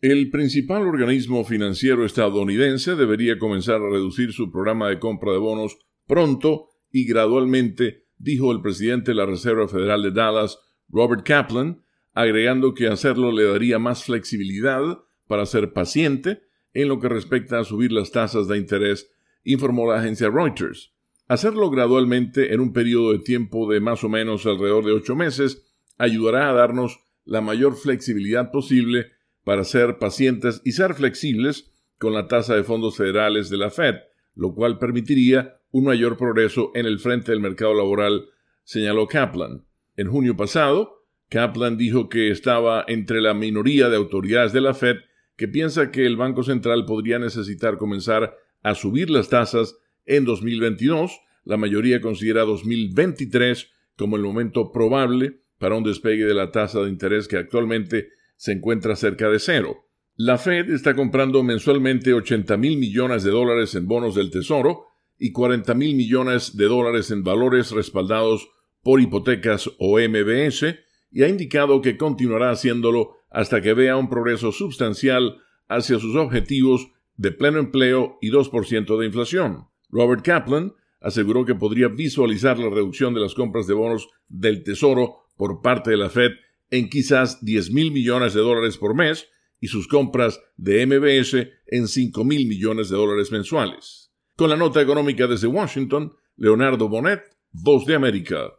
El principal organismo financiero estadounidense debería comenzar a reducir su programa de compra de bonos pronto y gradualmente, dijo el presidente de la Reserva Federal de Dallas, Robert Kaplan, agregando que hacerlo le daría más flexibilidad para ser paciente en lo que respecta a subir las tasas de interés, informó la agencia Reuters. Hacerlo gradualmente en un periodo de tiempo de más o menos alrededor de ocho meses ayudará a darnos la mayor flexibilidad posible para ser pacientes y ser flexibles con la tasa de fondos federales de la Fed, lo cual permitiría un mayor progreso en el frente del mercado laboral, señaló Kaplan. En junio pasado, Kaplan dijo que estaba entre la minoría de autoridades de la Fed que piensa que el Banco Central podría necesitar comenzar a subir las tasas en 2022, la mayoría considera 2023 como el momento probable para un despegue de la tasa de interés que actualmente se encuentra cerca de cero. La Fed está comprando mensualmente 80 mil millones de dólares en bonos del Tesoro y 40 mil millones de dólares en valores respaldados por hipotecas o MBS y ha indicado que continuará haciéndolo hasta que vea un progreso sustancial hacia sus objetivos de pleno empleo y 2% de inflación. Robert Kaplan aseguró que podría visualizar la reducción de las compras de bonos del Tesoro por parte de la Fed en quizás 10 mil millones de dólares por mes y sus compras de MBS en 5 mil millones de dólares mensuales. Con la nota económica desde Washington, Leonardo Bonet, Voz de América.